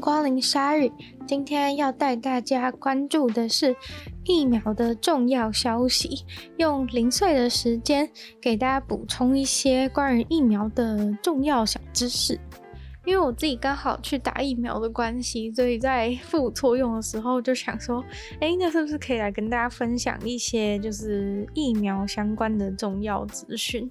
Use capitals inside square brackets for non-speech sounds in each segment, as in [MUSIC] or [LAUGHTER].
光临鲨鱼。今天要带大家关注的是疫苗的重要消息，用零碎的时间给大家补充一些关于疫苗的重要小知识。因为我自己刚好去打疫苗的关系，所以在副作用的时候就想说，哎，那是不是可以来跟大家分享一些就是疫苗相关的重要资讯？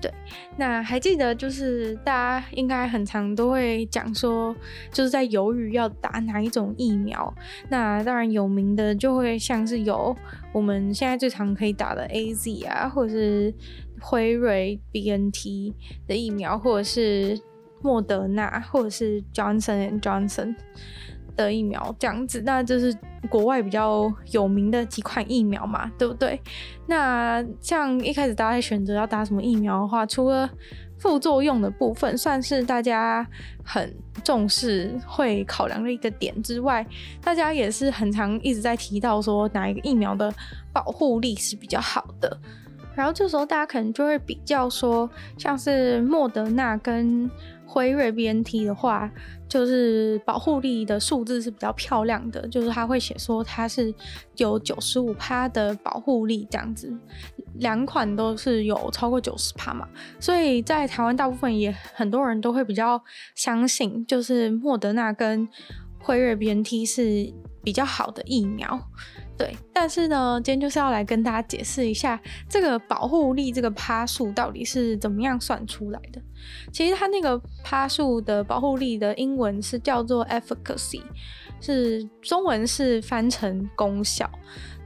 对，那还记得就是大家应该很常都会讲说，就是在犹豫要打哪一种疫苗。那当然有名的就会像是有我们现在最常可以打的 AZ 啊，或者是辉瑞 BNT 的疫苗，或者是。莫德纳或者是 Johnson and Johnson 的疫苗这样子，那就是国外比较有名的几款疫苗嘛，对不对？那像一开始大家选择要打什么疫苗的话，除了副作用的部分算是大家很重视会考量的一个点之外，大家也是很常一直在提到说哪一个疫苗的保护力是比较好的。然后这时候大家可能就会比较说，像是莫德纳跟辉瑞 BNT 的话，就是保护力的数字是比较漂亮的，就是他会写说它是有九十五趴的保护力这样子，两款都是有超过九十趴嘛，所以在台湾大部分也很多人都会比较相信，就是莫德纳跟辉瑞 BNT 是比较好的疫苗。对，但是呢，今天就是要来跟大家解释一下这个保护力这个趴数到底是怎么样算出来的。其实它那个趴数的保护力的英文是叫做 efficacy，是中文是翻成功效。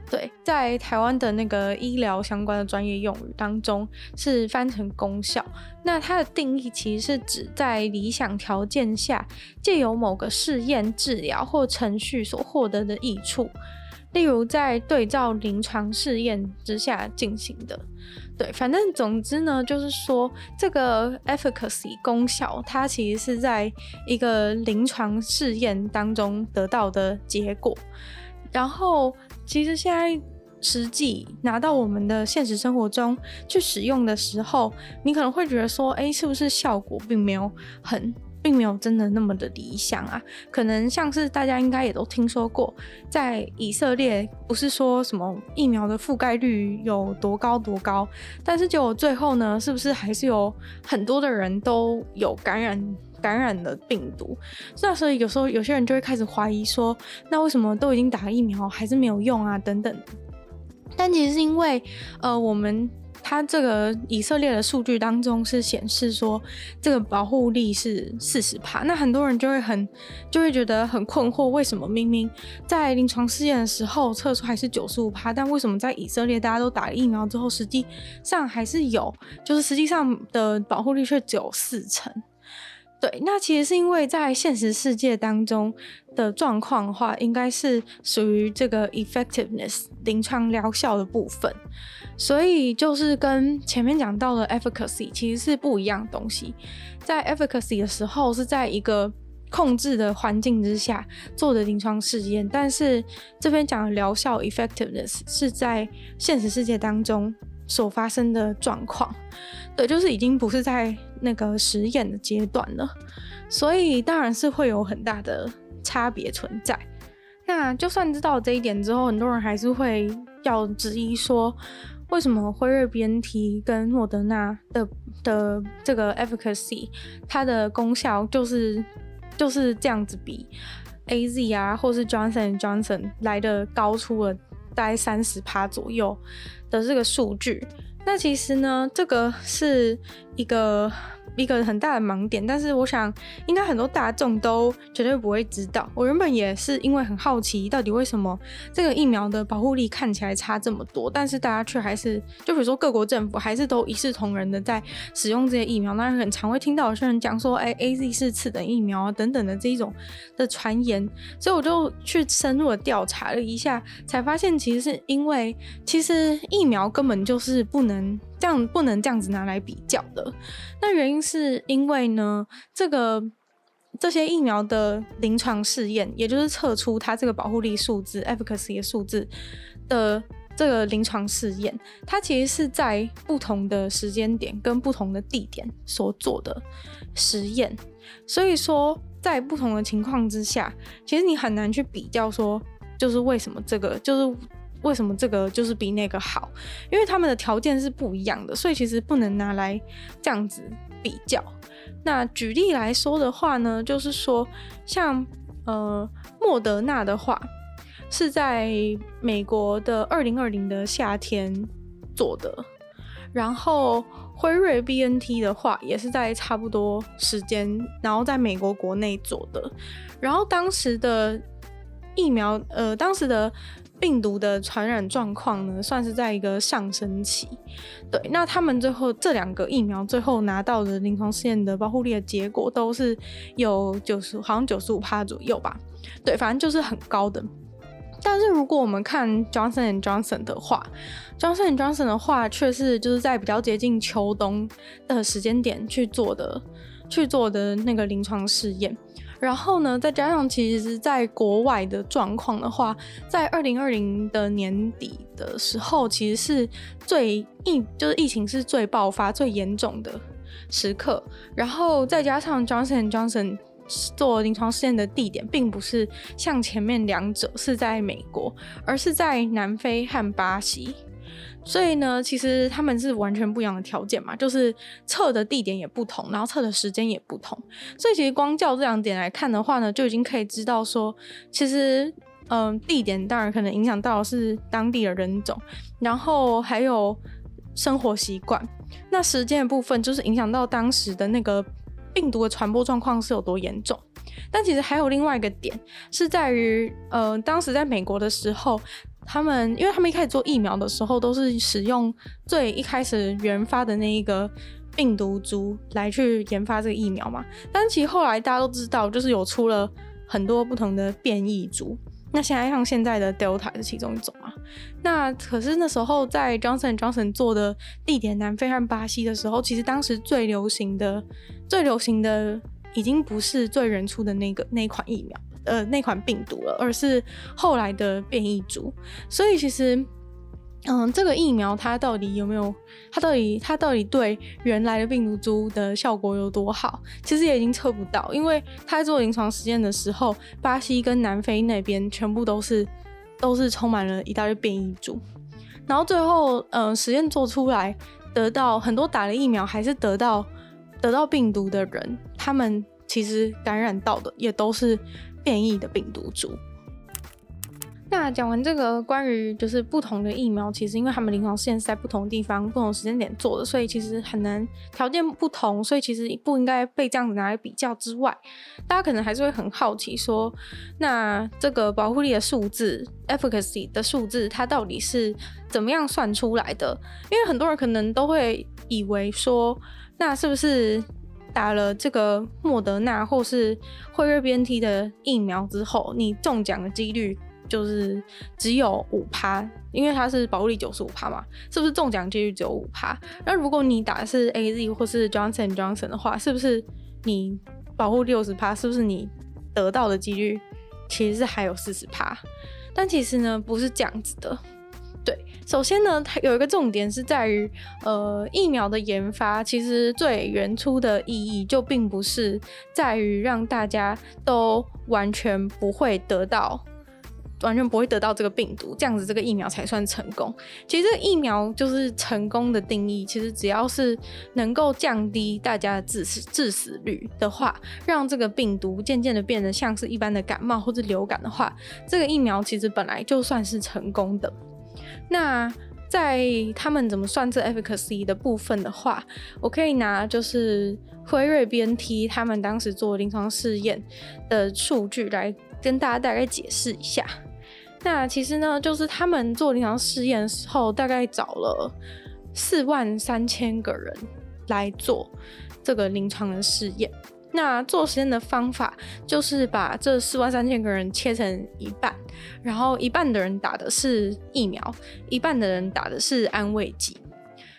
对，在台湾的那个医疗相关的专业用语当中是翻成功效。那它的定义其实是指在理想条件下，借由某个试验、治疗或程序所获得的益处。例如在对照临床试验之下进行的，对，反正总之呢，就是说这个 efficacy 功效，它其实是在一个临床试验当中得到的结果。然后，其实现在实际拿到我们的现实生活中去使用的时候，你可能会觉得说，哎，是不是效果并没有很。并没有真的那么的理想啊，可能像是大家应该也都听说过，在以色列不是说什么疫苗的覆盖率有多高多高，但是就最后呢，是不是还是有很多的人都有感染感染了病毒？那所以有时候有些人就会开始怀疑说，那为什么都已经打了疫苗还是没有用啊？等等。但其实是因为呃我们。它这个以色列的数据当中是显示说，这个保护力是四十帕，那很多人就会很就会觉得很困惑，为什么明明在临床试验的时候测出还是九十五帕，但为什么在以色列大家都打了疫苗之后，实际上还是有，就是实际上的保护力却只有四成？对，那其实是因为在现实世界当中的状况的话，应该是属于这个 effectiveness 临床疗效的部分，所以就是跟前面讲到的 efficacy 其实是不一样的东西。在 efficacy 的时候是在一个控制的环境之下做的临床试验，但是这边讲的疗效 effectiveness 是在现实世界当中所发生的状况。对，就是已经不是在。那个实验的阶段了，所以当然是会有很大的差别存在。那就算知道这一点之后，很多人还是会要质疑说，为什么辉瑞 BNT 跟莫德纳的的这个 efficacy，它的功效就是就是这样子比 AZ 啊，或是 Johnson Johnson 来的高出了大概三十趴左右的这个数据。那其实呢，这个是一个一个很大的盲点，但是我想应该很多大众都绝对不会知道。我原本也是因为很好奇，到底为什么这个疫苗的保护力看起来差这么多，但是大家却还是，就比如说各国政府还是都一视同仁的在使用这些疫苗。那很常会听到有些人讲说，哎，AZ 是次等疫苗啊等等的这一种的传言，所以我就去深入的调查了一下，才发现其实是因为其实疫苗根本就是不能。这样不能这样子拿来比较的。那原因是因为呢，这个这些疫苗的临床试验，也就是测出它这个保护力数字 （efficacy） 的数字的这个临床试验，它其实是在不同的时间点跟不同的地点所做的实验。所以说，在不同的情况之下，其实你很难去比较说，就是为什么这个，就是为什么这个就是比那个好，因为他们的条件是不一样的，所以其实不能拿来这样子比较。那举例来说的话呢，就是说像呃莫德纳的话，是在美国的二零二零的夏天做的，然后。辉瑞 BNT 的话，也是在差不多时间，然后在美国国内做的。然后当时的疫苗，呃，当时的病毒的传染状况呢，算是在一个上升期。对，那他们最后这两个疫苗最后拿到的临床试验的保护力的结果，都是有九十，好像九十五趴左右吧。对，反正就是很高的。但是如果我们看 Johnson and Johnson 的话，Johnson and Johnson 的话却是就是在比较接近秋冬的时间点去做的，去做的那个临床试验。然后呢，再加上其实在国外的状况的话，在二零二零的年底的时候，其实是最疫就是疫情是最爆发最严重的时刻。然后再加上 Johnson Johnson。做临床试验的地点并不是像前面两者是在美国，而是在南非和巴西。所以呢，其实他们是完全不一样的条件嘛，就是测的地点也不同，然后测的时间也不同。所以其实光叫这两点来看的话呢，就已经可以知道说，其实嗯、地点当然可能影响到是当地的人种，然后还有生活习惯。那时间的部分就是影响到当时的那个。病毒的传播状况是有多严重？但其实还有另外一个点，是在于，呃，当时在美国的时候，他们因为他们一开始做疫苗的时候，都是使用最一开始研发的那一个病毒株来去研发这个疫苗嘛。但其实后来大家都知道，就是有出了很多不同的变异株。那现在像现在的 Delta 是其中一种啊。那可是那时候在 Johnson Johnson 做的地点南非和巴西的时候，其实当时最流行的、最流行的已经不是最原初的那个那款疫苗，呃，那款病毒了，而是后来的变异株。所以其实。嗯，这个疫苗它到底有没有？它到底它到底对原来的病毒株的效果有多好？其实也已经测不到，因为它在做临床实验的时候，巴西跟南非那边全部都是都是充满了一大堆变异株，然后最后嗯实验做出来，得到很多打了疫苗还是得到得到病毒的人，他们其实感染到的也都是变异的病毒株。那讲完这个关于就是不同的疫苗，其实因为他们临床试验是在不同地方、不同时间点做的，所以其实很难条件不同，所以其实不应该被这样子拿来比较之外，大家可能还是会很好奇说，那这个保护力的数字 （efficacy） 的数字，它到底是怎么样算出来的？因为很多人可能都会以为说，那是不是打了这个莫德纳或是辉瑞 BNT 的疫苗之后，你中奖的几率？就是只有五趴，因为它是保护力九十五趴嘛，是不是中奖几率只有五趴？那如果你打的是 AZ 或是 Johnson Johnson 的话，是不是你保护六十趴？是不是你得到的几率其实是还有四十趴？但其实呢，不是这样子的。首先呢，它有一个重点是在于，呃，疫苗的研发其实最原初的意义就并不是在于让大家都完全不会得到。完全不会得到这个病毒，这样子这个疫苗才算成功。其实这个疫苗就是成功的定义，其实只要是能够降低大家的致死致死率的话，让这个病毒渐渐的变得像是一般的感冒或者流感的话，这个疫苗其实本来就算是成功的。那在他们怎么算这 efficacy 的部分的话，我可以拿就是辉瑞 BNT 他们当时做临床试验的数据来跟大家大概解释一下。那其实呢，就是他们做临床试验的时候，大概找了四万三千个人来做这个临床的试验。那做实验的方法就是把这四万三千个人切成一半，然后一半的人打的是疫苗，一半的人打的是安慰剂。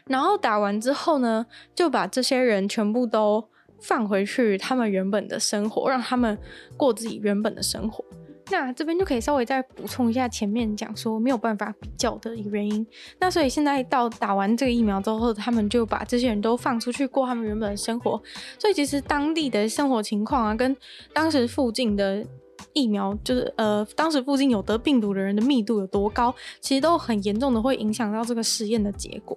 然后打完之后呢，就把这些人全部都放回去他们原本的生活，让他们过自己原本的生活。那这边就可以稍微再补充一下前面讲说没有办法比较的一个原因。那所以现在到打完这个疫苗之后，他们就把这些人都放出去过他们原本的生活。所以其实当地的生活情况啊，跟当时附近的疫苗，就是呃，当时附近有得病毒的人的密度有多高，其实都很严重的会影响到这个实验的结果。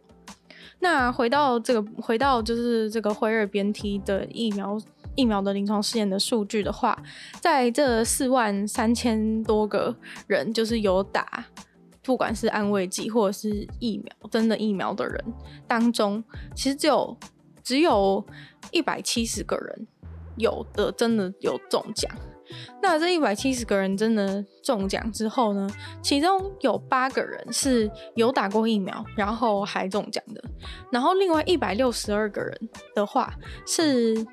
那回到这个，回到就是这个辉瑞 BNT 的疫苗。疫苗的临床试验的数据的话，在这四万三千多个人，就是有打，不管是安慰剂或者是疫苗，真的疫苗的人当中，其实只有只有一百七十个人有的真的有中奖。那这一百七十个人真的中奖之后呢，其中有八个人是有打过疫苗，然后还中奖的，然后另外一百六十二个人的话是。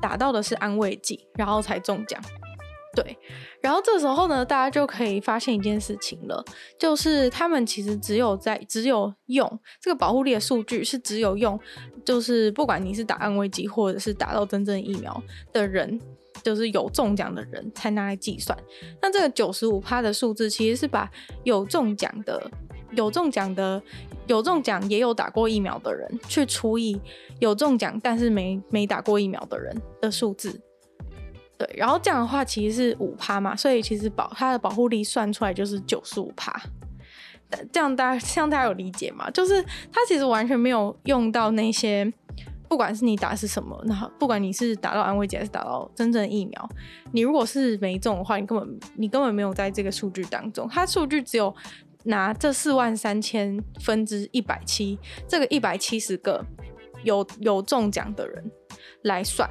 打到的是安慰剂，然后才中奖。对，然后这时候呢，大家就可以发现一件事情了，就是他们其实只有在只有用这个保护力的数据是只有用，就是不管你是打安慰剂或者是打到真正疫苗的人，就是有中奖的人才拿来计算。那这个九十五趴的数字其实是把有中奖的。有中奖的，有中奖也有打过疫苗的人，去除以有中奖但是没没打过疫苗的人的数字，对，然后这样的话其实是五趴嘛，所以其实保它的保护力算出来就是九十五趴。这样大家这样大家有理解吗？就是它其实完全没有用到那些，不管是你打是什么，那不管你是打到安慰剂还是打到真正疫苗，你如果是没中的话，你根本你根本没有在这个数据当中，它数据只有。拿这四万三千分之一百七，这个一百七十个有有中奖的人来算，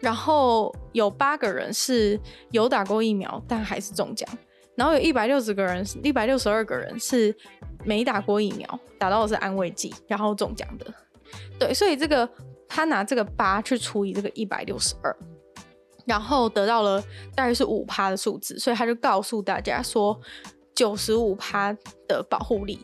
然后有八个人是有打过疫苗但还是中奖，然后有一百六十个人，一百六十二个人是没打过疫苗，打到的是安慰剂，然后中奖的。对，所以这个他拿这个八去除以这个一百六十二，然后得到了大约是五趴的数字，所以他就告诉大家说。九十五趴的保护力，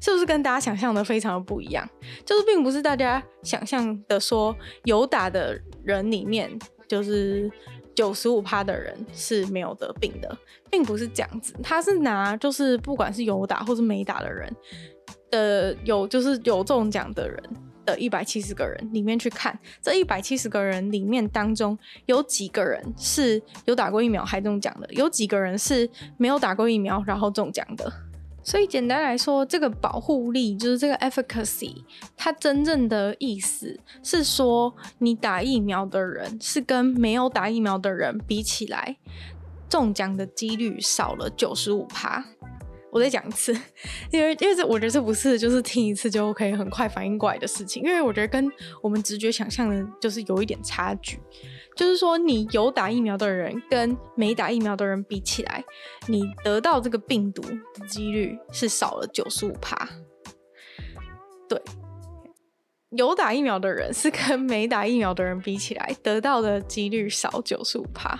是不是跟大家想象的非常的不一样？就是并不是大家想象的说有打的人里面，就是九十五趴的人是没有得病的，并不是这样子。他是拿就是不管是有打或是没打的人的有就是有中奖的人。的一百七十个人里面去看，这一百七十个人里面当中有几个人是有打过疫苗还中奖的，有几个人是没有打过疫苗然后中奖的。所以简单来说，这个保护力就是这个 efficacy，它真正的意思是说，你打疫苗的人是跟没有打疫苗的人比起来，中奖的几率少了九十五趴。我再讲一次，因为因为这我觉得这不是就是听一次就可以很快反应过来的事情，因为我觉得跟我们直觉想象的就是有一点差距，就是说你有打疫苗的人跟没打疫苗的人比起来，你得到这个病毒的几率是少了九十五趴。对，有打疫苗的人是跟没打疫苗的人比起来，得到的几率少九十五趴。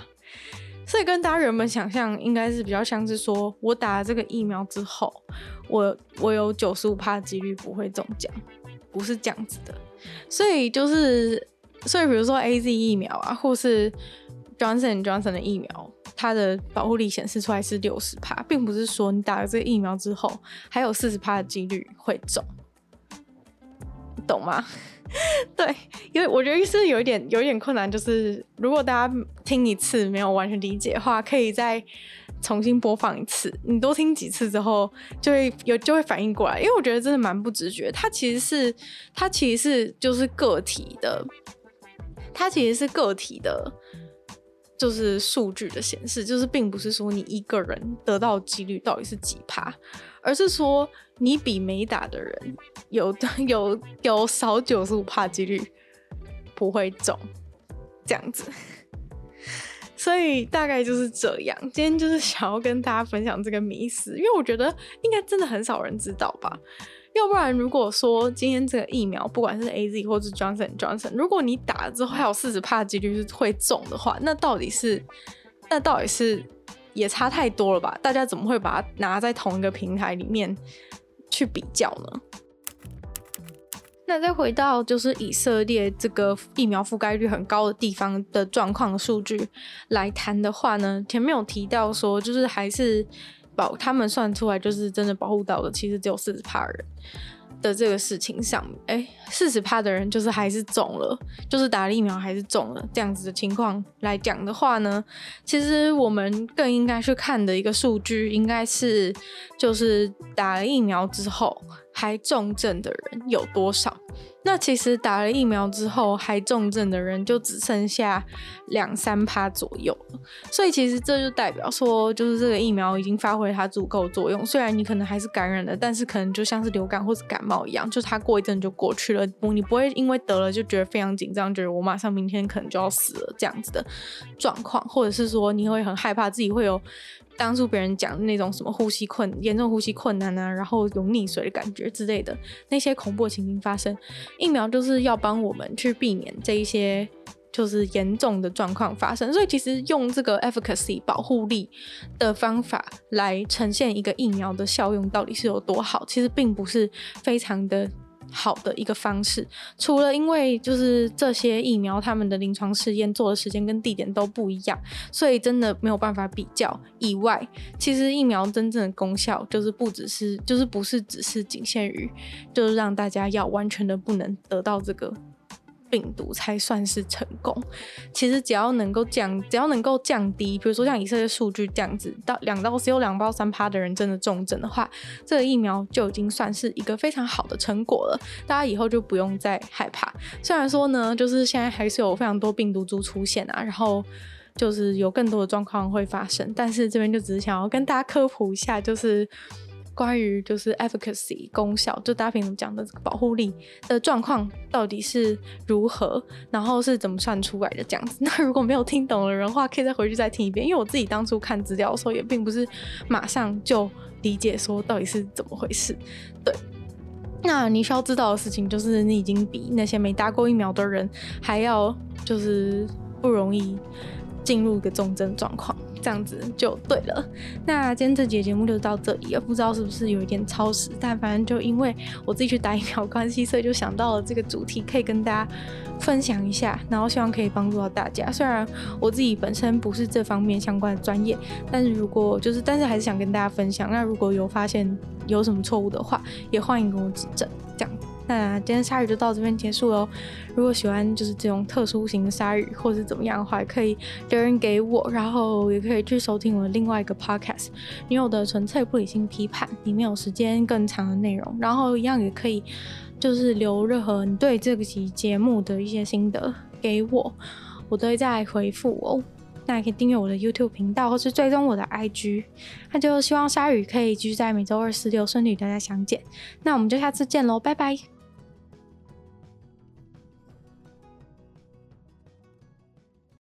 所以跟大家原本想象应该是比较像是说，我打了这个疫苗之后，我我有九十五趴的几率不会中奖，不是这样子的。所以就是，所以比如说 AZ 疫苗啊，或是 Johnson Johnson 的疫苗，它的保护力显示出来是六十趴，并不是说你打了这个疫苗之后，还有四十趴的几率会中，懂吗？[LAUGHS] 对，因为我觉得是有一点有一点困难，就是如果大家听一次没有完全理解的话，可以再重新播放一次。你多听几次之后，就会有就会反应过来。因为我觉得真的蛮不直觉，它其实是它其实是就是个体的，它其实是个体的，就是数据的显示，就是并不是说你一个人得到几率到底是几趴，而是说。你比没打的人有 [LAUGHS] 有有少九十五趴几率不会中，这样子，[LAUGHS] 所以大概就是这样。今天就是想要跟大家分享这个迷思，因为我觉得应该真的很少人知道吧。要不然如果说今天这个疫苗，不管是 AZ 或是 Johnson Johnson，如果你打了之后还有四十趴几率是会中的话，那到底是那到底是也差太多了吧？大家怎么会把它拿在同一个平台里面？去比较呢？那再回到就是以色列这个疫苗覆盖率很高的地方的状况数据来谈的话呢，前面有提到说，就是还是保他们算出来就是真的保护到的，其实只有四十趴人。的这个事情上，哎，四十趴的人就是还是中了，就是打了疫苗还是中了这样子的情况来讲的话呢，其实我们更应该去看的一个数据，应该是就是打了疫苗之后还重症的人有多少。那其实打了疫苗之后还重症的人就只剩下两三趴左右，所以其实这就代表说，就是这个疫苗已经发挥它足够作用。虽然你可能还是感染了，但是可能就像是流感或者感冒一样，就它过一阵就过去了。不，你不会因为得了就觉得非常紧张，觉得我马上明天可能就要死了这样子的状况，或者是说你会很害怕自己会有。当初别人讲那种什么呼吸困严重呼吸困难啊，然后有溺水的感觉之类的那些恐怖情形发生，疫苗就是要帮我们去避免这一些就是严重的状况发生。所以其实用这个 efficacy 保护力的方法来呈现一个疫苗的效用到底是有多好，其实并不是非常的。好的一个方式，除了因为就是这些疫苗他们的临床试验做的时间跟地点都不一样，所以真的没有办法比较以外，其实疫苗真正的功效就是不只是就是不是只是仅限于就是让大家要完全的不能得到这个。病毒才算是成功。其实只要能够降，只要能够降低，比如说像以色列数据这样子，到两到只有两到三趴的人真的重症的话，这个疫苗就已经算是一个非常好的成果了。大家以后就不用再害怕。虽然说呢，就是现在还是有非常多病毒株出现啊，然后就是有更多的状况会发生，但是这边就只是想要跟大家科普一下，就是。关于就是 efficacy 功效，就大家平常讲的这个保护力的状况到底是如何，然后是怎么算出来的这样子。[LAUGHS] 那如果没有听懂的人的话，可以再回去再听一遍，因为我自己当初看资料的时候也并不是马上就理解说到底是怎么回事。对，那你需要知道的事情就是你已经比那些没打过疫苗的人还要就是不容易进入一个重症状况。这样子就对了。那今天这节节目就到这里了，不知道是不是有一点超时，但反正就因为我自己去打疫苗关系，所以就想到了这个主题，可以跟大家分享一下，然后希望可以帮助到大家。虽然我自己本身不是这方面相关的专业，但是如果就是，但是还是想跟大家分享。那如果有发现有什么错误的话，也欢迎跟我指正。这样。那今天鲨鱼就到这边结束喽。如果喜欢就是这种特殊型的鲨鱼，或是怎么样的话，可以留言给我，然后也可以去收听我的另外一个 podcast《女友的纯粹不理性批判》，里面有时间更长的内容。然后一样也可以就是留任何你对这个期节目的一些心得给我，我都会再回复哦。那也可以订阅我的 YouTube 频道，或是追踪我的 IG。那就希望鲨鱼可以继续在每周二、四、六顺利与大家相见。那我们就下次见喽，拜拜。